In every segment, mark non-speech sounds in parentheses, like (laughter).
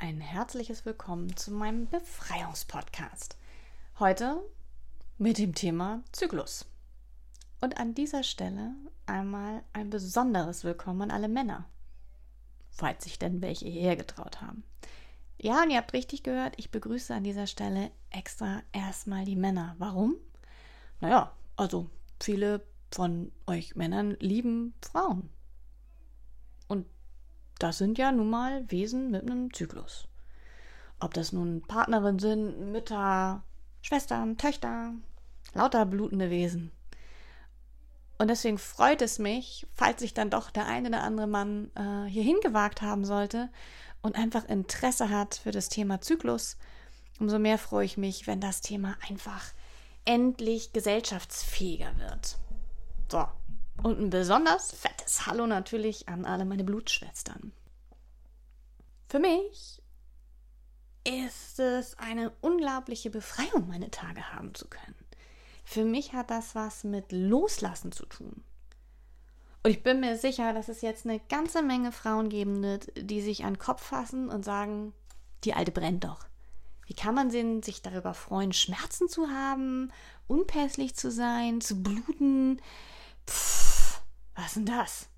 ein herzliches Willkommen zu meinem Befreiungspodcast. Heute mit dem Thema Zyklus. Und an dieser Stelle einmal ein besonderes Willkommen an alle Männer, falls sich denn welche hierher getraut haben. Ja, und ihr habt richtig gehört, ich begrüße an dieser Stelle extra erstmal die Männer. Warum? Naja, also viele von euch Männern lieben Frauen. Und das sind ja nun mal Wesen mit einem Zyklus. Ob das nun Partnerin sind, Mütter, Schwestern, Töchter, lauter blutende Wesen. Und deswegen freut es mich, falls sich dann doch der eine oder andere Mann äh, hierhin gewagt haben sollte und einfach Interesse hat für das Thema Zyklus. Umso mehr freue ich mich, wenn das Thema einfach endlich gesellschaftsfähiger wird. So, und ein besonders fettes Hallo natürlich an alle meine Blutschwestern. Für mich ist es eine unglaubliche Befreiung, meine Tage haben zu können. Für mich hat das was mit Loslassen zu tun. Und ich bin mir sicher, dass es jetzt eine ganze Menge Frauen geben wird, die sich an den Kopf fassen und sagen, die alte brennt doch. Wie kann man denn sich darüber freuen, Schmerzen zu haben, unpässlich zu sein, zu bluten? Pff, was denn das?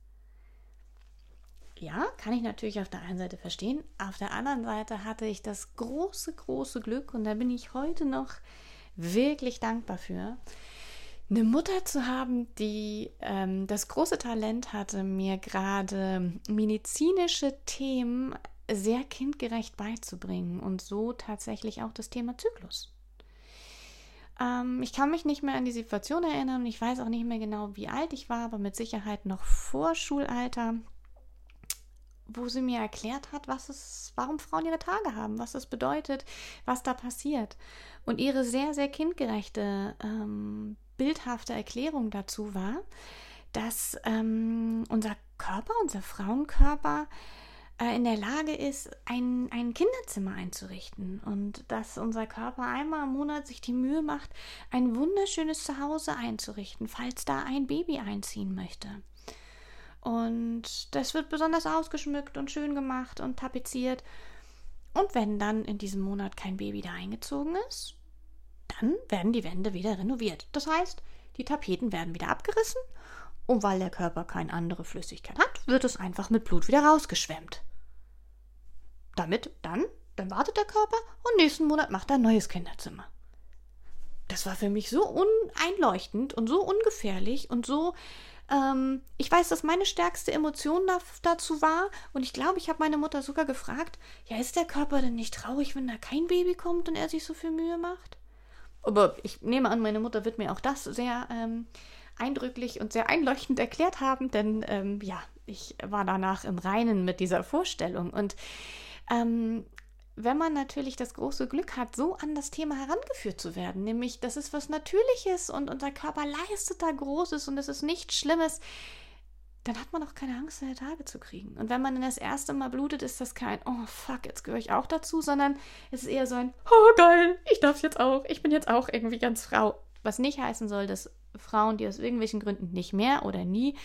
Ja, kann ich natürlich auf der einen Seite verstehen. Auf der anderen Seite hatte ich das große, große Glück und da bin ich heute noch wirklich dankbar für, eine Mutter zu haben, die ähm, das große Talent hatte, mir gerade medizinische Themen sehr kindgerecht beizubringen und so tatsächlich auch das Thema Zyklus. Ähm, ich kann mich nicht mehr an die Situation erinnern und ich weiß auch nicht mehr genau, wie alt ich war, aber mit Sicherheit noch vor Schulalter wo sie mir erklärt hat, was es, warum Frauen ihre Tage haben, was es bedeutet, was da passiert. Und ihre sehr, sehr kindgerechte, ähm, bildhafte Erklärung dazu war, dass ähm, unser Körper, unser Frauenkörper, äh, in der Lage ist, ein, ein Kinderzimmer einzurichten und dass unser Körper einmal im Monat sich die Mühe macht, ein wunderschönes Zuhause einzurichten, falls da ein Baby einziehen möchte. Und das wird besonders ausgeschmückt und schön gemacht und tapeziert. Und wenn dann in diesem Monat kein Baby da eingezogen ist, dann werden die Wände wieder renoviert. Das heißt, die Tapeten werden wieder abgerissen und weil der Körper keine andere Flüssigkeit hat, wird es einfach mit Blut wieder rausgeschwemmt. Damit dann, dann wartet der Körper und nächsten Monat macht er ein neues Kinderzimmer. Das war für mich so uneinleuchtend und so ungefährlich und so ähm, ich weiß, dass meine stärkste Emotion da, dazu war und ich glaube, ich habe meine Mutter sogar gefragt, ja, ist der Körper denn nicht traurig, wenn da kein Baby kommt und er sich so viel Mühe macht? Aber ich nehme an, meine Mutter wird mir auch das sehr ähm, eindrücklich und sehr einleuchtend erklärt haben, denn ähm, ja, ich war danach im Reinen mit dieser Vorstellung und ähm, wenn man natürlich das große Glück hat, so an das Thema herangeführt zu werden, nämlich das ist was Natürliches und unser Körper leistet da Großes und es ist nichts Schlimmes, dann hat man auch keine Angst, seine Tage zu kriegen. Und wenn man dann das erste Mal blutet, ist das kein, oh fuck, jetzt gehöre ich auch dazu, sondern es ist eher so ein, oh geil, ich darf jetzt auch, ich bin jetzt auch irgendwie ganz Frau. Was nicht heißen soll, dass Frauen, die aus irgendwelchen Gründen nicht mehr oder nie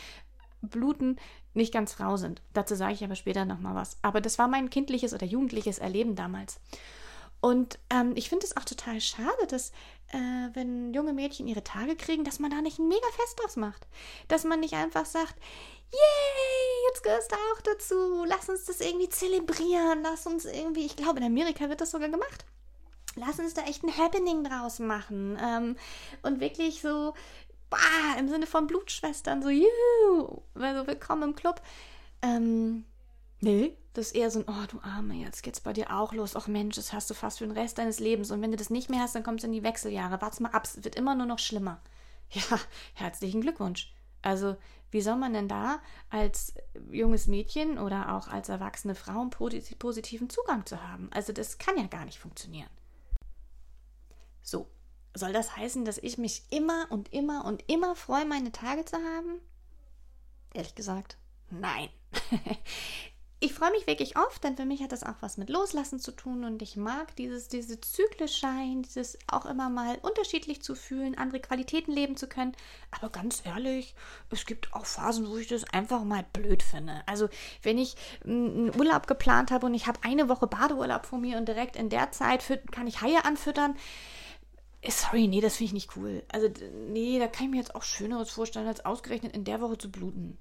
bluten, nicht ganz Frau sind. Dazu sage ich aber später nochmal was. Aber das war mein kindliches oder jugendliches Erleben damals. Und ähm, ich finde es auch total schade, dass, äh, wenn junge Mädchen ihre Tage kriegen, dass man da nicht ein mega Fest draus macht. Dass man nicht einfach sagt, yay, jetzt gehörst du auch dazu, lass uns das irgendwie zelebrieren, lass uns irgendwie, ich glaube, in Amerika wird das sogar gemacht. Lass uns da echt ein Happening draus machen. Ähm, und wirklich so bah, im Sinne von Blutschwestern, so, juhu, also willkommen im Club. Ähm, nee, das ist eher so ein, oh du Arme, jetzt geht's bei dir auch los. Ach Mensch, das hast du fast für den Rest deines Lebens. Und wenn du das nicht mehr hast, dann kommst du in die Wechseljahre. Warte mal ab, es wird immer nur noch schlimmer. (laughs) Ja, herzlichen Glückwunsch. Also, wie soll man denn da als junges Mädchen oder auch als erwachsene Frau einen positiven Zugang zu haben? Also, das kann ja gar nicht funktionieren. So, soll das heißen, dass ich mich immer und immer und immer freue, meine Tage zu haben? Ehrlich gesagt, nein. (laughs) ich freue mich wirklich oft, denn für mich hat das auch was mit Loslassen zu tun und ich mag dieses, diese zyklisch sein, dieses auch immer mal unterschiedlich zu fühlen, andere Qualitäten leben zu können. Aber ganz ehrlich, es gibt auch Phasen, wo ich das einfach mal blöd finde. Also wenn ich einen Urlaub geplant habe und ich habe eine Woche Badeurlaub vor mir und direkt in der Zeit kann ich Haie anfüttern, Sorry, nee, das finde ich nicht cool. Also, nee, da kann ich mir jetzt auch Schöneres vorstellen, als ausgerechnet in der Woche zu bluten.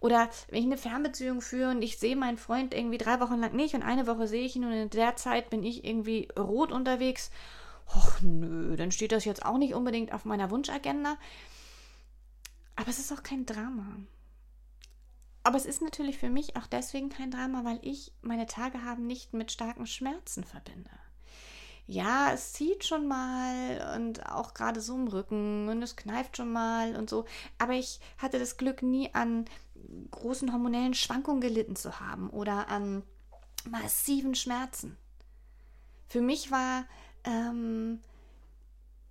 Oder wenn ich eine Fernbeziehung führe und ich sehe meinen Freund irgendwie drei Wochen lang nicht und eine Woche sehe ich ihn und in der Zeit bin ich irgendwie rot unterwegs. Och nö, dann steht das jetzt auch nicht unbedingt auf meiner Wunschagenda. Aber es ist auch kein Drama. Aber es ist natürlich für mich auch deswegen kein Drama, weil ich meine Tage haben nicht mit starken Schmerzen verbinde ja, es zieht schon mal und auch gerade so im Rücken und es kneift schon mal und so. Aber ich hatte das Glück, nie an großen hormonellen Schwankungen gelitten zu haben oder an massiven Schmerzen. Für mich war ähm,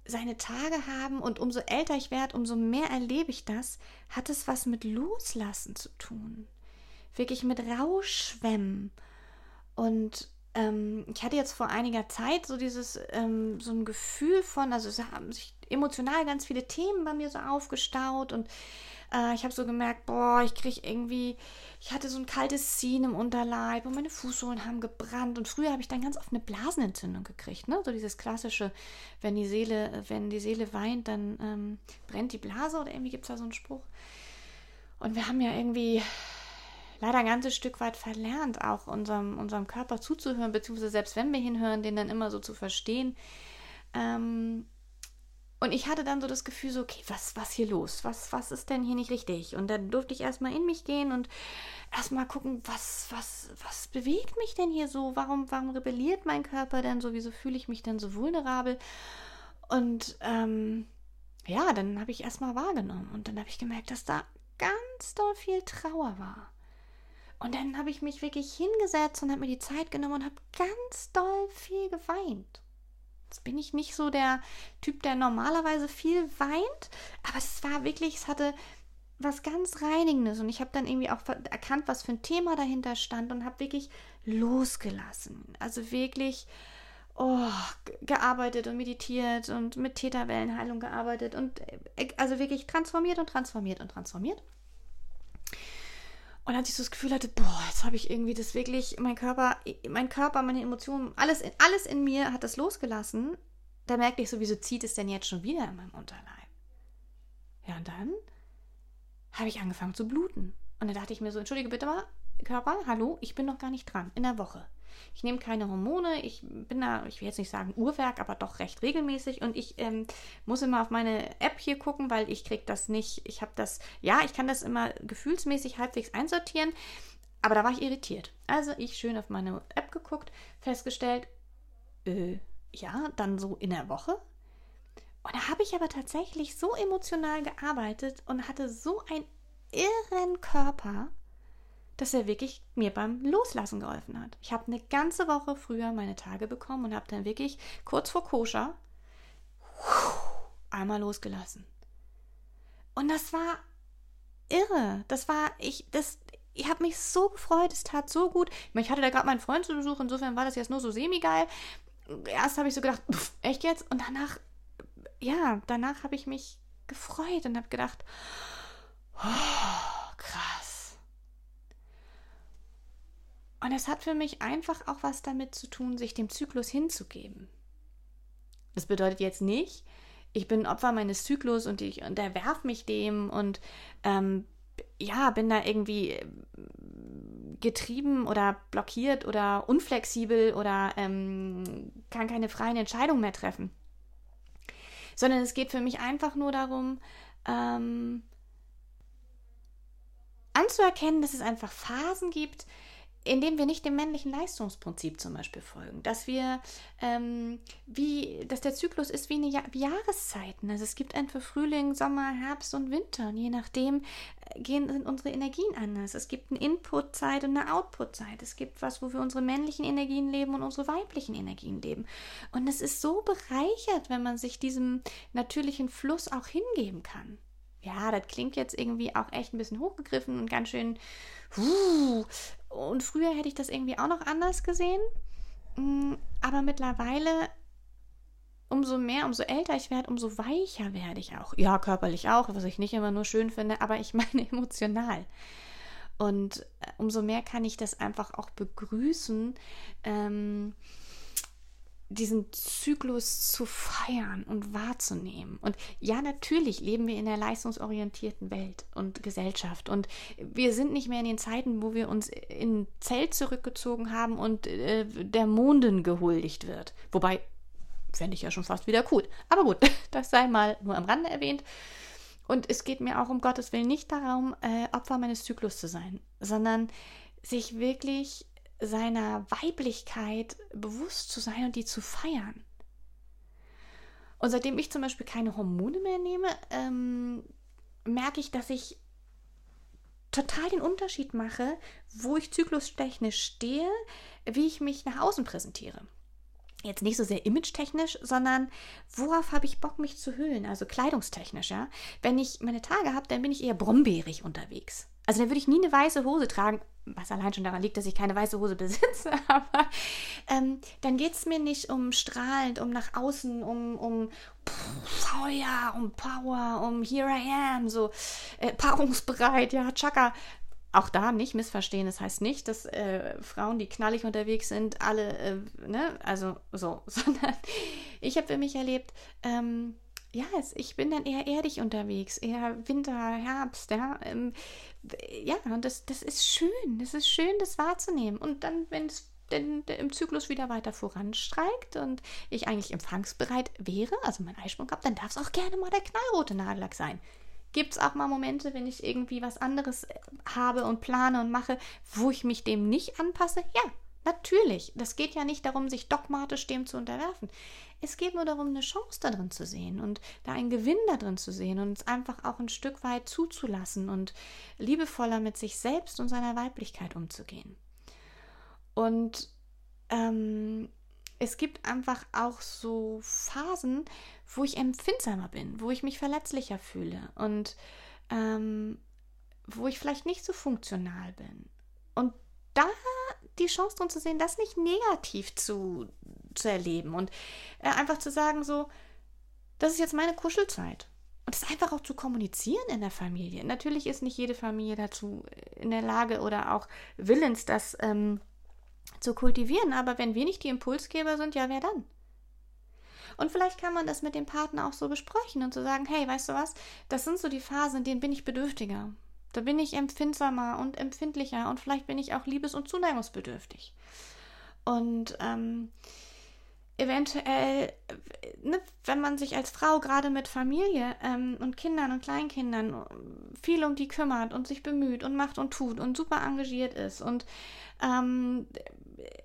seine Tage haben und umso älter ich werde, umso mehr erlebe ich das, hat es was mit Loslassen zu tun. Wirklich mit Rauschschwemmen und ähm, ich hatte jetzt vor einiger Zeit so dieses, ähm, so ein Gefühl von, also es haben sich emotional ganz viele Themen bei mir so aufgestaut und äh, ich habe so gemerkt, boah, ich kriege irgendwie, ich hatte so ein kaltes Ziehen im Unterleib und meine Fußsohlen haben gebrannt und früher habe ich dann ganz oft eine Blasenentzündung gekriegt, ne? So dieses klassische, wenn die Seele, wenn die Seele weint, dann ähm, brennt die Blase oder irgendwie gibt es da so einen Spruch. Und wir haben ja irgendwie leider ein ganzes Stück weit verlernt, auch unserem, unserem Körper zuzuhören, beziehungsweise selbst wenn wir hinhören, den dann immer so zu verstehen. Ähm, und ich hatte dann so das Gefühl, so, okay, was, was hier los? Was, was ist denn hier nicht richtig? Und dann durfte ich erstmal in mich gehen und erstmal gucken, was, was, was bewegt mich denn hier so? Warum, warum rebelliert mein Körper denn so? Wieso fühle ich mich denn so vulnerabel? Und ähm, ja, dann habe ich erstmal wahrgenommen und dann habe ich gemerkt, dass da ganz doll viel Trauer war. Und dann habe ich mich wirklich hingesetzt und habe mir die Zeit genommen und habe ganz doll viel geweint. Jetzt bin ich nicht so der Typ, der normalerweise viel weint, aber es war wirklich, es hatte was ganz Reinigendes und ich habe dann irgendwie auch erkannt, was für ein Thema dahinter stand und habe wirklich losgelassen. Also wirklich oh, gearbeitet und meditiert und mit Täterwellenheilung gearbeitet und äh, also wirklich transformiert und transformiert und transformiert. Und als ich so das Gefühl hatte, boah, jetzt habe ich irgendwie das wirklich, mein Körper, mein Körper, meine Emotionen, alles, alles in mir hat das losgelassen. Da merkte ich so, wieso zieht es denn jetzt schon wieder in meinem Unterleib? Ja, und dann habe ich angefangen zu bluten. Und dann dachte ich mir so, entschuldige bitte mal, Körper, hallo, ich bin noch gar nicht dran, in der Woche. Ich nehme keine Hormone, ich bin da, ich will jetzt nicht sagen Uhrwerk, aber doch recht regelmäßig und ich ähm, muss immer auf meine App hier gucken, weil ich kriege das nicht, ich habe das, ja, ich kann das immer gefühlsmäßig halbwegs einsortieren, aber da war ich irritiert. Also ich schön auf meine App geguckt, festgestellt, äh, ja, dann so in der Woche. Und da habe ich aber tatsächlich so emotional gearbeitet und hatte so einen irren Körper, dass er wirklich mir beim Loslassen geholfen hat. Ich habe eine ganze Woche früher meine Tage bekommen und habe dann wirklich kurz vor Koscher einmal losgelassen. Und das war irre. Das war ich das ich habe mich so gefreut, es tat so gut. Ich hatte da gerade meinen Freund zu Besuch, insofern war das jetzt nur so semi-geil. Erst habe ich so gedacht, pff, echt jetzt? Und danach, ja, danach habe ich mich gefreut und habe gedacht, oh, krass und es hat für mich einfach auch was damit zu tun, sich dem Zyklus hinzugeben. Das bedeutet jetzt nicht, ich bin Opfer meines Zyklus und ich unterwerf mich dem und ähm, ja, bin da irgendwie äh, getrieben oder blockiert oder unflexibel oder ähm, kann keine freien Entscheidungen mehr treffen. Sondern es geht für mich einfach nur darum, ähm, anzuerkennen, dass es einfach Phasen gibt, indem wir nicht dem männlichen Leistungsprinzip zum Beispiel folgen, dass wir, ähm, wie, dass der Zyklus ist wie, eine ja wie Jahreszeiten. Also es gibt einfach Frühling, Sommer, Herbst und Winter und je nachdem äh, gehen sind unsere Energien anders. Es gibt eine Inputzeit und eine Outputzeit. Es gibt was, wo wir unsere männlichen Energien leben und unsere weiblichen Energien leben. Und es ist so bereichert, wenn man sich diesem natürlichen Fluss auch hingeben kann. Ja, das klingt jetzt irgendwie auch echt ein bisschen hochgegriffen und ganz schön uh, Und früher hätte ich das irgendwie auch noch anders gesehen. Mm, aber mittlerweile, umso mehr, umso älter ich werde, umso weicher werde ich auch. Ja, körperlich auch, was ich nicht immer nur schön finde, aber ich (laughs) meine emotional. Und äh, umso mehr kann ich das einfach auch begrüßen, ähm, diesen Zyklus zu feiern und wahrzunehmen. Und ja, natürlich leben wir in einer leistungsorientierten Welt und Gesellschaft. Und wir sind nicht mehr in den Zeiten, wo wir uns in ein Zelt zurückgezogen haben und äh, der Monden gehuldigt wird. Wobei, fände ich ja schon fast wieder cool. Aber gut, (laughs) das sei mal nur am Rande erwähnt. Und es geht mir auch um Gottes Willen nicht darum, äh, Opfer meines Zyklus zu sein, sondern sich wirklich seiner Weiblichkeit bewusst zu sein und die zu feiern. Und seitdem ich zum Beispiel keine Hormone mehr nehme, ähm, merke ich, dass ich total den Unterschied mache, wo ich zyklustechnisch stehe, wie ich mich nach außen präsentiere. Jetzt nicht so sehr image-technisch, sondern worauf habe ich Bock, mich zu hüllen, also kleidungstechnisch, ja. Wenn ich meine Tage habe, dann bin ich eher brombeerig unterwegs. Also dann würde ich nie eine weiße Hose tragen, was allein schon daran liegt, dass ich keine weiße Hose besitze, (laughs) aber ähm, dann geht es mir nicht um strahlend, um nach außen, um, um Feuer, um Power, um Here I am, so äh, paarungsbereit, ja, Chaka. Auch da nicht missverstehen, das heißt nicht, dass äh, Frauen, die knallig unterwegs sind, alle, äh, ne, also so, (laughs) sondern ich habe für mich erlebt, ähm, ja, ich bin dann eher erdig unterwegs, eher Winter, Herbst, ja. Ähm, ja, und das, das ist schön. Das ist schön, das wahrzunehmen. Und dann, wenn es denn im Zyklus wieder weiter voranstreikt und ich eigentlich empfangsbereit wäre, also mein Eisprung habe, dann darf es auch gerne mal der knallrote Nagellack sein. Gibt es auch mal Momente, wenn ich irgendwie was anderes äh, habe und plane und mache, wo ich mich dem nicht anpasse? Ja, Natürlich, das geht ja nicht darum, sich dogmatisch dem zu unterwerfen. Es geht nur darum, eine Chance darin zu sehen und da einen Gewinn darin zu sehen und es einfach auch ein Stück weit zuzulassen und liebevoller mit sich selbst und seiner Weiblichkeit umzugehen. Und ähm, es gibt einfach auch so Phasen, wo ich empfindsamer bin, wo ich mich verletzlicher fühle und ähm, wo ich vielleicht nicht so funktional bin. Und da die Chance drin zu sehen, das nicht negativ zu, zu erleben und äh, einfach zu sagen, so, das ist jetzt meine Kuschelzeit. Und das einfach auch zu kommunizieren in der Familie. Natürlich ist nicht jede Familie dazu in der Lage oder auch willens, das ähm, zu kultivieren. Aber wenn wir nicht die Impulsgeber sind, ja, wer dann? Und vielleicht kann man das mit dem Partner auch so besprechen und zu so sagen, hey, weißt du was, das sind so die Phasen, in denen bin ich bedürftiger. Da bin ich empfindsamer und empfindlicher und vielleicht bin ich auch liebes- und zuneigungsbedürftig. Und ähm, eventuell, ne, wenn man sich als Frau gerade mit Familie ähm, und Kindern und Kleinkindern viel um die kümmert und sich bemüht und macht und tut und super engagiert ist und ähm,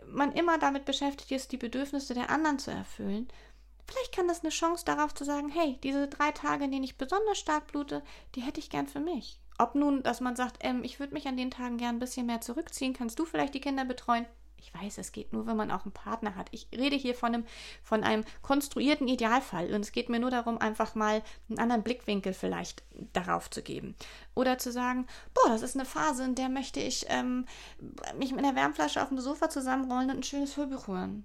man immer damit beschäftigt ist, die Bedürfnisse der anderen zu erfüllen, vielleicht kann das eine Chance darauf zu sagen, hey, diese drei Tage, in denen ich besonders stark blute, die hätte ich gern für mich. Ob nun, dass man sagt, ähm, ich würde mich an den Tagen gern ein bisschen mehr zurückziehen, kannst du vielleicht die Kinder betreuen? Ich weiß, es geht nur, wenn man auch einen Partner hat. Ich rede hier von einem, von einem konstruierten Idealfall und es geht mir nur darum, einfach mal einen anderen Blickwinkel vielleicht darauf zu geben. Oder zu sagen, boah, das ist eine Phase, in der möchte ich ähm, mich mit einer Wärmflasche auf dem Sofa zusammenrollen und ein schönes Hörbuch hören.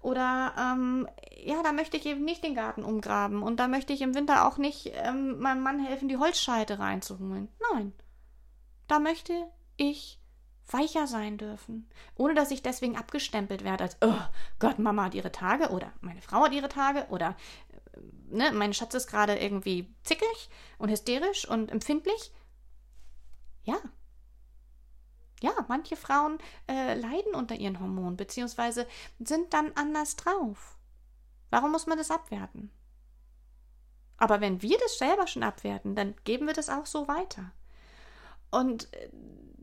Oder ähm, ja, da möchte ich eben nicht den Garten umgraben und da möchte ich im Winter auch nicht ähm, meinem Mann helfen, die Holzscheite reinzuholen. Nein, da möchte ich weicher sein dürfen, ohne dass ich deswegen abgestempelt werde als, oh Gott, Mama hat ihre Tage oder meine Frau hat ihre Tage oder äh, ne, mein Schatz ist gerade irgendwie zickig und hysterisch und empfindlich. Ja, ja, manche Frauen äh, leiden unter ihren Hormonen, beziehungsweise sind dann anders drauf. Warum muss man das abwerten? Aber wenn wir das selber schon abwerten, dann geben wir das auch so weiter. Und äh,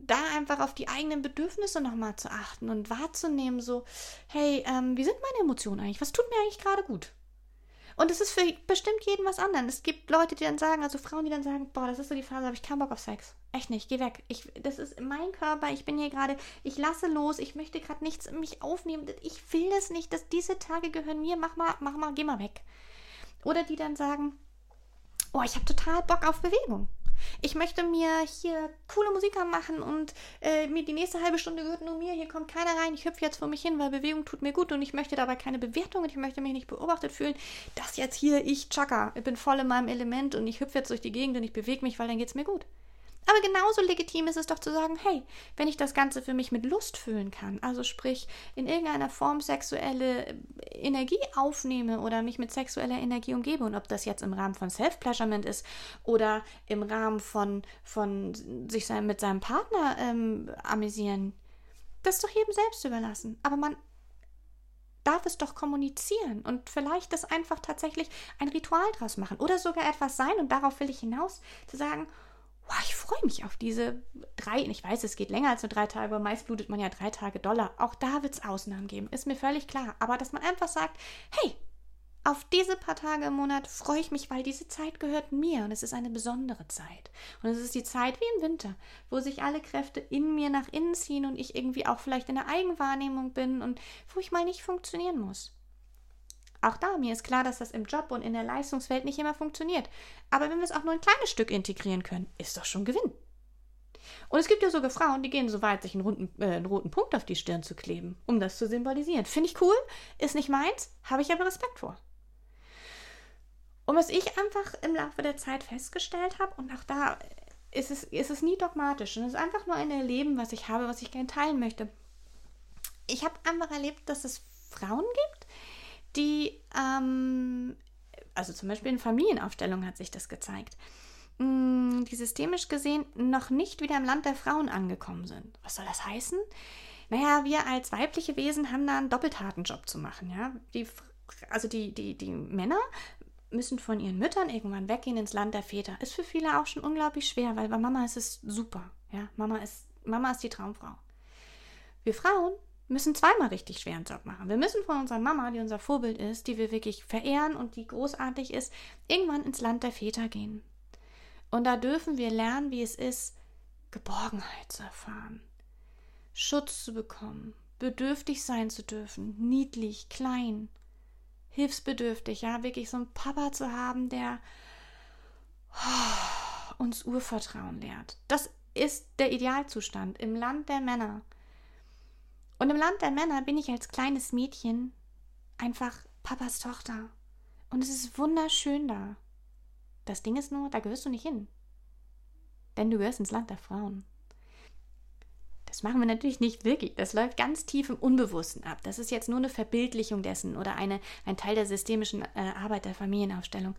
da einfach auf die eigenen Bedürfnisse nochmal zu achten und wahrzunehmen, so, hey, ähm, wie sind meine Emotionen eigentlich? Was tut mir eigentlich gerade gut? Und es ist für bestimmt jeden was anderes. Es gibt Leute, die dann sagen, also Frauen, die dann sagen, boah, das ist so die Phase, habe ich keinen Bock auf Sex. Echt nicht, geh weg. Ich, das ist mein Körper, ich bin hier gerade, ich lasse los, ich möchte gerade nichts in mich aufnehmen. Ich will das nicht, dass diese Tage gehören mir, mach mal, mach mal, geh mal weg. Oder die dann sagen, oh, ich habe total Bock auf Bewegung. Ich möchte mir hier coole Musik anmachen und äh, mir die nächste halbe Stunde gehört nur mir. Hier kommt keiner rein. Ich hüpfe jetzt vor mich hin, weil Bewegung tut mir gut und ich möchte dabei keine Bewertung und ich möchte mich nicht beobachtet fühlen. Das jetzt hier, ich Chaka, ich bin voll in meinem Element und ich hüpfe jetzt durch die Gegend und ich bewege mich, weil dann geht es mir gut. Aber genauso legitim ist es doch zu sagen, hey, wenn ich das Ganze für mich mit Lust füllen kann, also sprich in irgendeiner Form sexuelle Energie aufnehme oder mich mit sexueller Energie umgebe und ob das jetzt im Rahmen von Self-Pleasurement ist oder im Rahmen von, von sich sein, mit seinem Partner ähm, amüsieren, das ist doch jedem selbst überlassen. Aber man darf es doch kommunizieren und vielleicht das einfach tatsächlich ein Ritual draus machen oder sogar etwas sein und darauf will ich hinaus, zu sagen, wow, ich freue mich auf diese drei, ich weiß, es geht länger als nur drei Tage, aber meist blutet man ja drei Tage Dollar. Auch da wird es Ausnahmen geben, ist mir völlig klar. Aber dass man einfach sagt, hey, auf diese paar Tage im Monat freue ich mich, weil diese Zeit gehört mir und es ist eine besondere Zeit. Und es ist die Zeit wie im Winter, wo sich alle Kräfte in mir nach innen ziehen und ich irgendwie auch vielleicht in der Eigenwahrnehmung bin und wo ich mal nicht funktionieren muss. Auch da, mir ist klar, dass das im Job und in der Leistungswelt nicht immer funktioniert. Aber wenn wir es auch nur ein kleines Stück integrieren können, ist doch schon Gewinn. Und es gibt ja sogar Frauen, die gehen so weit, sich einen, runden, äh, einen roten Punkt auf die Stirn zu kleben, um das zu symbolisieren. Finde ich cool, ist nicht meins, habe ich aber Respekt vor. Und was ich einfach im Laufe der Zeit festgestellt habe, und auch da ist es, ist es nie dogmatisch, und es ist einfach nur ein Erleben, was ich habe, was ich gerne teilen möchte. Ich habe einfach erlebt, dass es Frauen gibt, die, ähm, also zum Beispiel in Familienaufstellungen hat sich das gezeigt, mm, die systemisch gesehen noch nicht wieder im Land der Frauen angekommen sind. Was soll das heißen? Naja, wir als weibliche Wesen haben da einen doppelten Job zu machen, ja. Die, also die, die, die Männer müssen von ihren Müttern irgendwann weggehen ins Land der Väter. Ist für viele auch schon unglaublich schwer, weil bei Mama ist es super. Ja, Mama ist, Mama ist die Traumfrau. Wir Frauen müssen zweimal richtig schweren Job machen. Wir müssen von unserer Mama, die unser Vorbild ist, die wir wirklich verehren und die großartig ist, irgendwann ins Land der Väter gehen. Und da dürfen wir lernen, wie es ist, Geborgenheit zu erfahren, Schutz zu bekommen, bedürftig sein zu dürfen, niedlich, klein, hilfsbedürftig, ja, wirklich so einen Papa zu haben, der uns Urvertrauen lehrt. Das ist der Idealzustand im Land der Männer. Und im Land der Männer bin ich als kleines Mädchen einfach Papas Tochter. Und es ist wunderschön da. Das Ding ist nur, da gehörst du nicht hin. Denn du gehörst ins Land der Frauen. Das machen wir natürlich nicht wirklich. Das läuft ganz tief im Unbewussten ab. Das ist jetzt nur eine Verbildlichung dessen oder eine, ein Teil der systemischen äh, Arbeit der Familienaufstellung,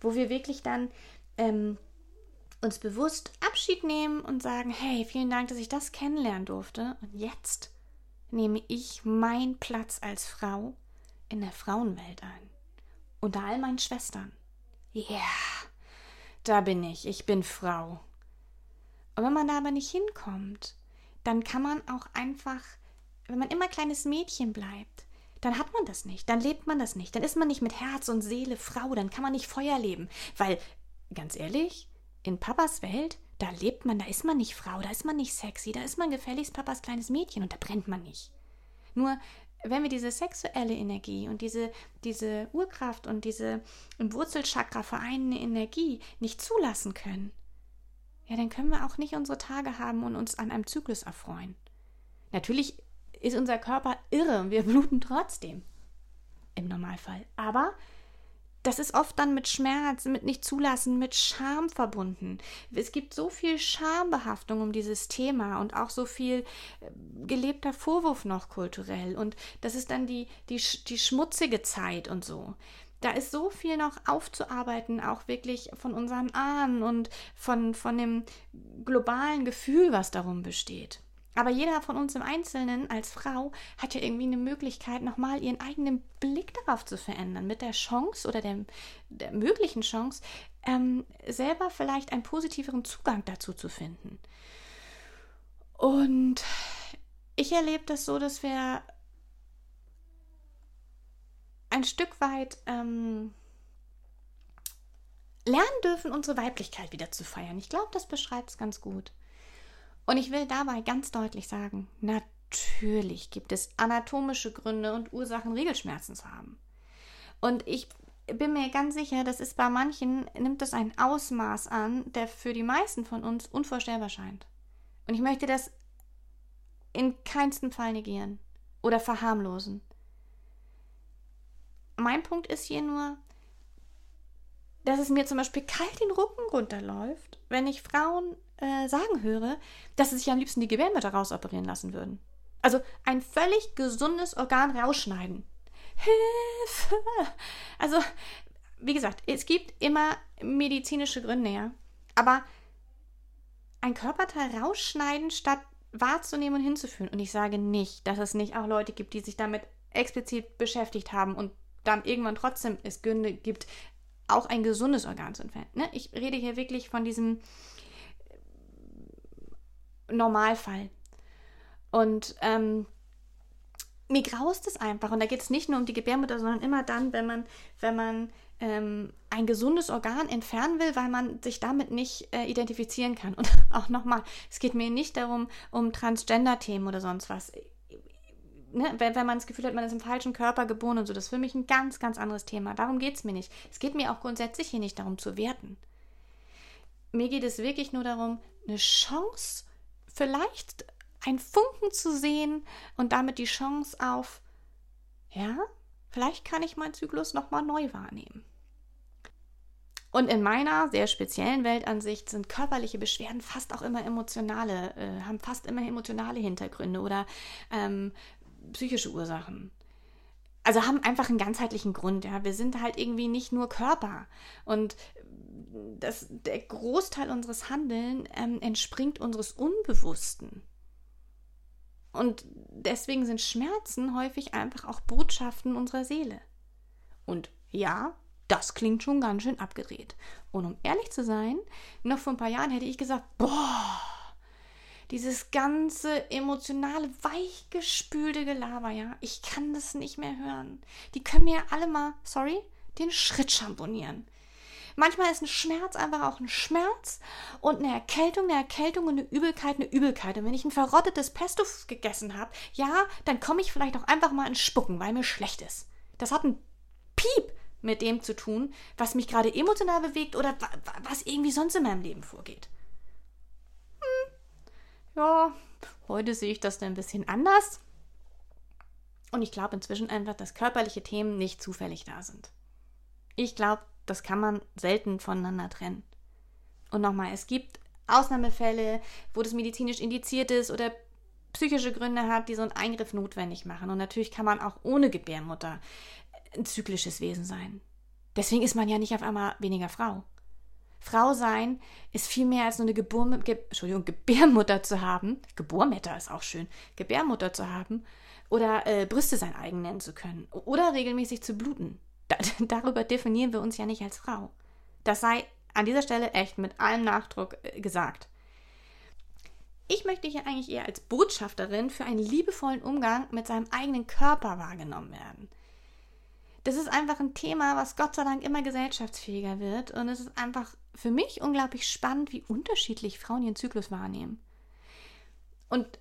wo wir wirklich dann ähm, uns bewusst Abschied nehmen und sagen, hey, vielen Dank, dass ich das kennenlernen durfte. Und jetzt nehme ich meinen Platz als Frau in der Frauenwelt ein. Unter all meinen Schwestern. Ja, yeah, da bin ich, ich bin Frau. Und wenn man da aber nicht hinkommt, dann kann man auch einfach, wenn man immer kleines Mädchen bleibt, dann hat man das nicht, dann lebt man das nicht, dann ist man nicht mit Herz und Seele Frau, dann kann man nicht Feuer leben, weil, ganz ehrlich, in Papas Welt da lebt man, da ist man nicht Frau, da ist man nicht sexy, da ist man gefälligst Papas kleines Mädchen und da brennt man nicht. Nur wenn wir diese sexuelle Energie und diese, diese Urkraft und diese im Wurzelchakra vereinende Energie nicht zulassen können, ja, dann können wir auch nicht unsere Tage haben und uns an einem Zyklus erfreuen. Natürlich ist unser Körper irre und wir bluten trotzdem. Im Normalfall. Aber das ist oft dann mit Schmerz, mit nicht zulassen, mit Scham verbunden. Es gibt so viel Schambehaftung um dieses Thema und auch so viel äh, gelebter Vorwurf noch kulturell. Und das ist dann die, die, die schmutzige Zeit und so. Da ist so viel noch aufzuarbeiten, auch wirklich von unseren Ahnen und von, von dem globalen Gefühl, was darum besteht. Aber jeder von uns im Einzelnen als Frau hat ja irgendwie eine Möglichkeit, nochmal ihren eigenen Blick darauf zu verändern, mit der Chance oder der, der möglichen Chance, ähm, selber vielleicht einen positiveren Zugang dazu zu finden. Und ich erlebe das so, dass wir ein Stück weit ähm, lernen dürfen, unsere Weiblichkeit wieder zu feiern. Ich glaube, das beschreibt es ganz gut. Und ich will dabei ganz deutlich sagen, natürlich gibt es anatomische Gründe und Ursachen, Regelschmerzen zu haben. Und ich bin mir ganz sicher, das ist bei manchen, nimmt das ein Ausmaß an, der für die meisten von uns unvorstellbar scheint. Und ich möchte das in keinsten Fall negieren oder verharmlosen. Mein Punkt ist hier nur, dass es mir zum Beispiel kalt den Rücken runterläuft, wenn ich Frauen äh, sagen höre, dass sie sich am liebsten die Gebärmutter rausoperieren lassen würden. Also ein völlig gesundes Organ rausschneiden. Hilfe! Also, wie gesagt, es gibt immer medizinische Gründe, ja. Aber ein Körperteil rausschneiden, statt wahrzunehmen und hinzuführen. Und ich sage nicht, dass es nicht auch Leute gibt, die sich damit explizit beschäftigt haben und dann irgendwann trotzdem es Gründe gibt, auch ein gesundes Organ zu entfernen. Ne? Ich rede hier wirklich von diesem Normalfall. Und ähm, mir graust es einfach. Und da geht es nicht nur um die Gebärmutter, sondern immer dann, wenn man, wenn man ähm, ein gesundes Organ entfernen will, weil man sich damit nicht äh, identifizieren kann. Und (laughs) auch nochmal, es geht mir nicht darum, um Transgender-Themen oder sonst was. Ne, wenn, wenn man das Gefühl hat, man ist im falschen Körper geboren und so, das ist für mich ein ganz, ganz anderes Thema. Darum geht es mir nicht. Es geht mir auch grundsätzlich hier nicht darum zu werten. Mir geht es wirklich nur darum, eine Chance vielleicht ein Funken zu sehen und damit die Chance auf, ja, vielleicht kann ich meinen Zyklus nochmal neu wahrnehmen. Und in meiner sehr speziellen Weltansicht sind körperliche Beschwerden fast auch immer emotionale, äh, haben fast immer emotionale Hintergründe oder ähm, psychische Ursachen. Also haben einfach einen ganzheitlichen Grund, ja. Wir sind halt irgendwie nicht nur Körper. Und das, der Großteil unseres Handelns ähm, entspringt unseres Unbewussten. Und deswegen sind Schmerzen häufig einfach auch Botschaften unserer Seele. Und ja, das klingt schon ganz schön abgedreht. Und um ehrlich zu sein, noch vor ein paar Jahren hätte ich gesagt, boah, dieses ganze emotionale, weichgespülte Gelaber, ja, ich kann das nicht mehr hören. Die können mir alle mal, sorry, den Schritt schamponieren. Manchmal ist ein Schmerz einfach auch ein Schmerz und eine Erkältung, eine Erkältung und eine Übelkeit, eine Übelkeit. Und wenn ich ein verrottetes Pesto gegessen habe, ja, dann komme ich vielleicht auch einfach mal ins Spucken, weil mir schlecht ist. Das hat ein Piep mit dem zu tun, was mich gerade emotional bewegt oder was irgendwie sonst in meinem Leben vorgeht. Ja, heute sehe ich das ein bisschen anders. Und ich glaube inzwischen einfach, dass körperliche Themen nicht zufällig da sind. Ich glaube, das kann man selten voneinander trennen. Und nochmal, es gibt Ausnahmefälle, wo das medizinisch indiziert ist oder psychische Gründe hat, die so einen Eingriff notwendig machen. Und natürlich kann man auch ohne Gebärmutter ein zyklisches Wesen sein. Deswegen ist man ja nicht auf einmal weniger Frau. Frau sein ist viel mehr als nur eine Gebur Ge Entschuldigung, Gebärmutter zu haben. Geburmutter ist auch schön. Gebärmutter zu haben oder äh, Brüste sein eigen nennen zu können oder regelmäßig zu bluten. (laughs) darüber definieren wir uns ja nicht als Frau. Das sei an dieser Stelle echt mit allem Nachdruck äh, gesagt. Ich möchte hier eigentlich eher als Botschafterin für einen liebevollen Umgang mit seinem eigenen Körper wahrgenommen werden. Das ist einfach ein Thema, was Gott sei Dank immer gesellschaftsfähiger wird und es ist einfach für mich unglaublich spannend, wie unterschiedlich Frauen ihren Zyklus wahrnehmen. Und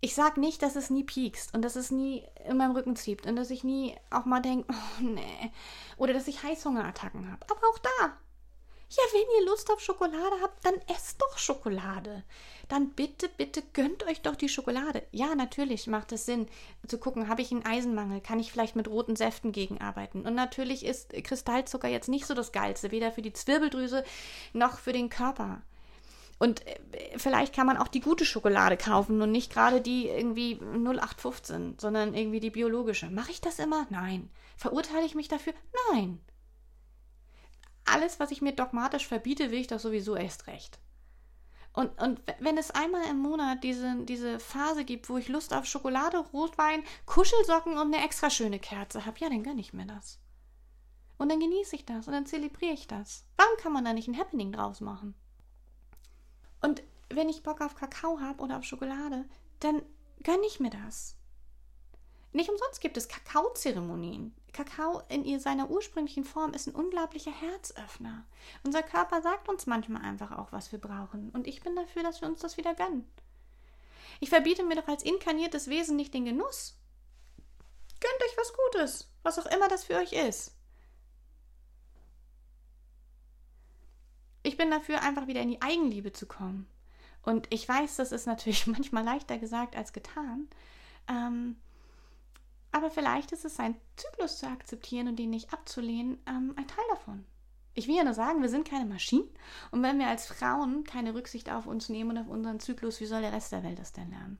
ich sage nicht, dass es nie piekst und dass es nie in meinem Rücken zieht und dass ich nie auch mal denke, (laughs) oh nee, oder dass ich Heißhungerattacken habe. Aber auch da. Ja, wenn ihr Lust auf Schokolade habt, dann esst doch Schokolade. Dann bitte, bitte gönnt euch doch die Schokolade. Ja, natürlich macht es Sinn zu gucken, habe ich einen Eisenmangel, kann ich vielleicht mit roten Säften gegenarbeiten. Und natürlich ist Kristallzucker jetzt nicht so das Geilste, weder für die Zwirbeldrüse noch für den Körper. Und äh, vielleicht kann man auch die gute Schokolade kaufen und nicht gerade die irgendwie 0815, sondern irgendwie die biologische. Mache ich das immer? Nein. Verurteile ich mich dafür? Nein. Alles, was ich mir dogmatisch verbiete, will ich doch sowieso erst recht. Und, und wenn es einmal im Monat diese, diese Phase gibt, wo ich Lust auf Schokolade, Rotwein, Kuschelsocken und eine extra schöne Kerze habe, ja, dann gönne ich mir das. Und dann genieße ich das und dann zelebriere ich das. Warum kann man da nicht ein Happening draus machen? Und wenn ich Bock auf Kakao habe oder auf Schokolade, dann gönne ich mir das. Nicht umsonst gibt es Kakaozeremonien. Kakao in seiner ursprünglichen Form ist ein unglaublicher Herzöffner. Unser Körper sagt uns manchmal einfach auch, was wir brauchen. Und ich bin dafür, dass wir uns das wieder gönnen. Ich verbiete mir doch als inkarniertes Wesen nicht den Genuss. Gönnt euch was Gutes, was auch immer das für euch ist. Ich bin dafür, einfach wieder in die Eigenliebe zu kommen. Und ich weiß, das ist natürlich (laughs) manchmal leichter gesagt als getan. Ähm, aber vielleicht ist es sein Zyklus zu akzeptieren und den nicht abzulehnen, ähm, ein Teil davon. Ich will ja nur sagen, wir sind keine Maschinen. Und wenn wir als Frauen keine Rücksicht auf uns nehmen und auf unseren Zyklus, wie soll der Rest der Welt das denn lernen?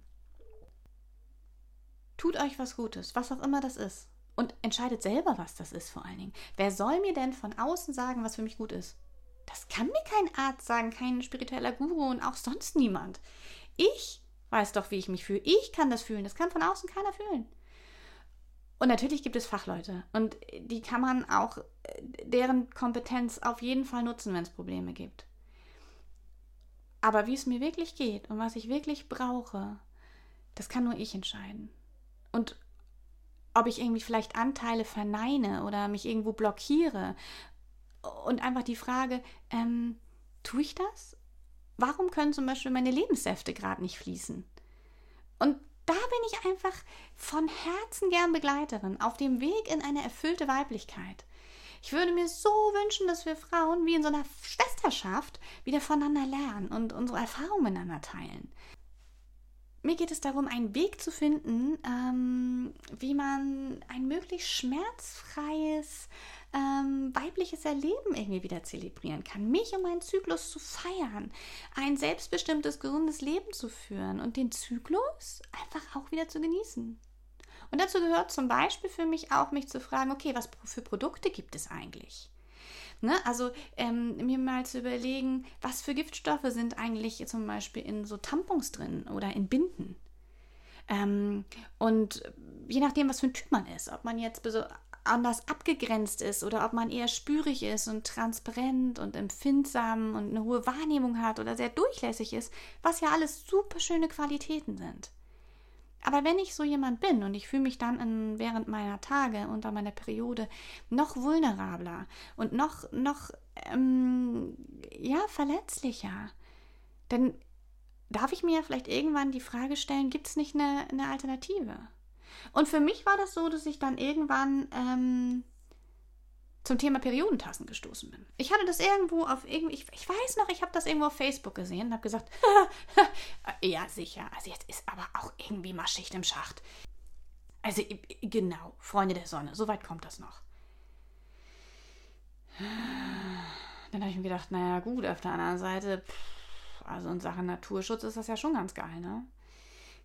Tut euch was Gutes, was auch immer das ist. Und entscheidet selber, was das ist vor allen Dingen. Wer soll mir denn von außen sagen, was für mich gut ist? Das kann mir kein Arzt sagen, kein spiritueller Guru und auch sonst niemand. Ich weiß doch, wie ich mich fühle. Ich kann das fühlen. Das kann von außen keiner fühlen. Und natürlich gibt es Fachleute und die kann man auch deren Kompetenz auf jeden Fall nutzen, wenn es Probleme gibt. Aber wie es mir wirklich geht und was ich wirklich brauche, das kann nur ich entscheiden. Und ob ich irgendwie vielleicht Anteile verneine oder mich irgendwo blockiere und einfach die Frage, ähm, tue ich das? Warum können zum Beispiel meine Lebenssäfte gerade nicht fließen? Und da bin ich einfach von Herzen gern Begleiterin auf dem Weg in eine erfüllte Weiblichkeit. Ich würde mir so wünschen, dass wir Frauen wie in so einer Schwesterschaft wieder voneinander lernen und unsere Erfahrungen miteinander teilen. Mir geht es darum, einen Weg zu finden, ähm, wie man ein möglichst schmerzfreies, ähm, weibliches Erleben irgendwie wieder zelebrieren kann. Mich und meinen Zyklus zu feiern, ein selbstbestimmtes, gesundes Leben zu führen und den Zyklus einfach auch wieder zu genießen. Und dazu gehört zum Beispiel für mich auch, mich zu fragen, okay, was für Produkte gibt es eigentlich? Ne? Also ähm, mir mal zu überlegen, was für Giftstoffe sind eigentlich zum Beispiel in so Tampons drin oder in Binden. Ähm, und je nachdem, was für ein Typ man ist, ob man jetzt anders abgegrenzt ist oder ob man eher spürig ist und transparent und empfindsam und eine hohe Wahrnehmung hat oder sehr durchlässig ist, was ja alles super schöne Qualitäten sind. Aber wenn ich so jemand bin und ich fühle mich dann in, während meiner Tage, unter meiner Periode, noch vulnerabler und noch, noch ähm, ja, verletzlicher, dann darf ich mir vielleicht irgendwann die Frage stellen, gibt es nicht eine, eine Alternative? Und für mich war das so, dass ich dann irgendwann ähm, zum Thema Periodentassen gestoßen bin. Ich hatte das irgendwo auf irgendwie, ich, ich weiß noch, ich habe das irgendwo auf Facebook gesehen und habe gesagt, (laughs) ja sicher, also jetzt ist aber auch irgendwie mal Schicht im Schacht. Also genau, Freunde der Sonne, soweit kommt das noch. Dann habe ich mir gedacht, naja gut, auf der anderen Seite, also in Sachen Naturschutz ist das ja schon ganz geil, ne?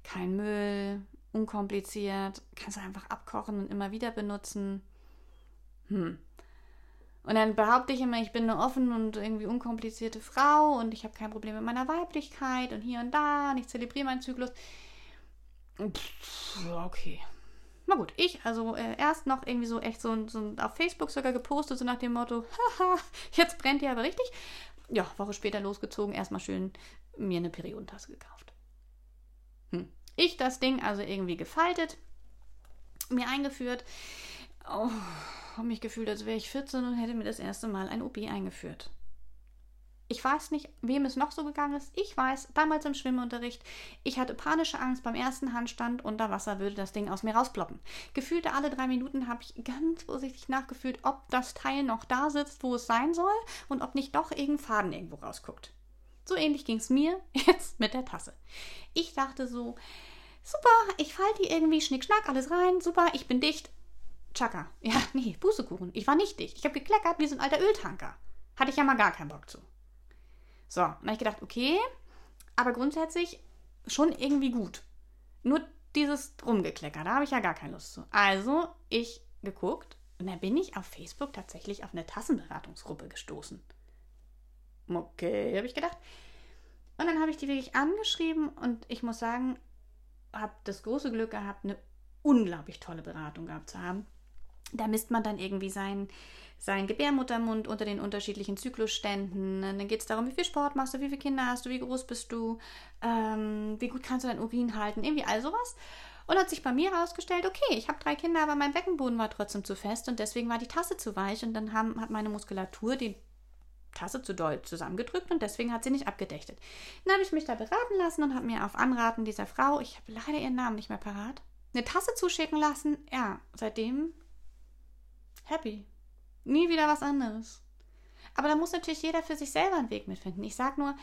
Kein Müll, unkompliziert, kannst du einfach abkochen und immer wieder benutzen. Hm. Und dann behaupte ich immer, ich bin eine offene und irgendwie unkomplizierte Frau und ich habe kein Problem mit meiner Weiblichkeit und hier und da und ich zelebriere meinen Zyklus. Okay. Na gut, ich also äh, erst noch irgendwie so echt so, so auf Facebook sogar gepostet, so nach dem Motto, (laughs) haha, jetzt brennt ihr aber richtig. Ja, Woche später losgezogen, erstmal schön mir eine Periodentasse gekauft. Ich das Ding also irgendwie gefaltet, mir eingeführt. Oh, habe mich gefühlt, als wäre ich 14 und hätte mir das erste Mal ein OP eingeführt. Ich weiß nicht, wem es noch so gegangen ist. Ich weiß, damals im Schwimmunterricht, ich hatte panische Angst beim ersten Handstand unter Wasser würde das Ding aus mir rausploppen. Gefühlte alle drei Minuten habe ich ganz vorsichtig nachgefühlt, ob das Teil noch da sitzt, wo es sein soll und ob nicht doch irgendein Faden irgendwo rausguckt. So ähnlich ging es mir (laughs) jetzt mit der Tasse. Ich dachte so, super, ich falte die irgendwie schnickschnack, alles rein, super, ich bin dicht. Chaka. (laughs) Ja, nee, Busekuchen. Ich war nicht dicht. Ich habe gekleckert wie so ein alter Öltanker. Hatte ich ja mal gar keinen Bock zu. So, dann habe ich gedacht, okay, aber grundsätzlich schon irgendwie gut. Nur dieses Rumgeklecker, da habe ich ja gar keine Lust zu. Also, ich geguckt und dann bin ich auf Facebook tatsächlich auf eine Tassenberatungsgruppe gestoßen. Okay, habe ich gedacht. Und dann habe ich die wirklich angeschrieben und ich muss sagen, habe das große Glück gehabt, eine unglaublich tolle Beratung gehabt zu haben. Da misst man dann irgendwie sein, sein Gebärmuttermund unter den unterschiedlichen Zyklusständen. Dann geht es darum, wie viel Sport machst du, wie viele Kinder hast du, wie groß bist du, ähm, wie gut kannst du dein Urin halten, irgendwie all sowas. Und hat sich bei mir herausgestellt, okay, ich habe drei Kinder, aber mein Beckenboden war trotzdem zu fest und deswegen war die Tasse zu weich und dann haben, hat meine Muskulatur die Tasse zu doll zusammengedrückt und deswegen hat sie nicht abgedächtet. Dann habe ich mich da beraten lassen und habe mir auf Anraten dieser Frau, ich habe leider ihren Namen nicht mehr parat, eine Tasse zuschicken lassen. Ja, seitdem happy. Nie wieder was anderes. Aber da muss natürlich jeder für sich selber einen Weg mitfinden. Ich sage nur,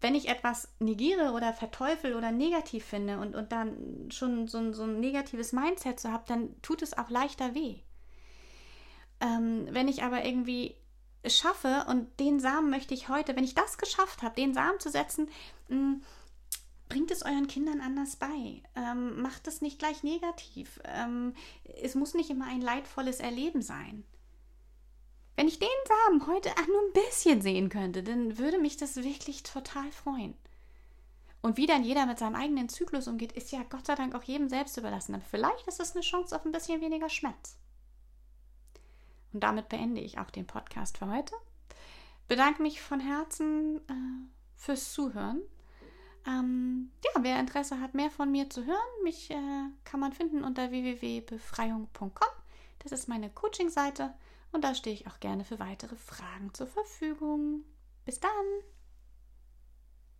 wenn ich etwas negiere oder verteufel oder negativ finde und, und dann schon so ein, so ein negatives Mindset so habe, dann tut es auch leichter weh. Ähm, wenn ich aber irgendwie schaffe und den Samen möchte ich heute, wenn ich das geschafft habe, den Samen zu setzen, mm, bringt es euren Kindern anders bei. Ähm, macht es nicht gleich negativ. Ähm, es muss nicht immer ein leidvolles Erleben sein. Wenn ich den Samen heute nur ein bisschen sehen könnte, dann würde mich das wirklich total freuen. Und wie dann jeder mit seinem eigenen Zyklus umgeht, ist ja Gott sei Dank auch jedem selbst überlassen. Aber vielleicht ist es eine Chance auf ein bisschen weniger Schmerz. Und damit beende ich auch den Podcast für heute. Bedanke mich von Herzen äh, fürs Zuhören. Ähm, ja, wer Interesse hat, mehr von mir zu hören, mich äh, kann man finden unter www.befreiung.com. Das ist meine Coaching-Seite und da stehe ich auch gerne für weitere Fragen zur Verfügung. Bis dann!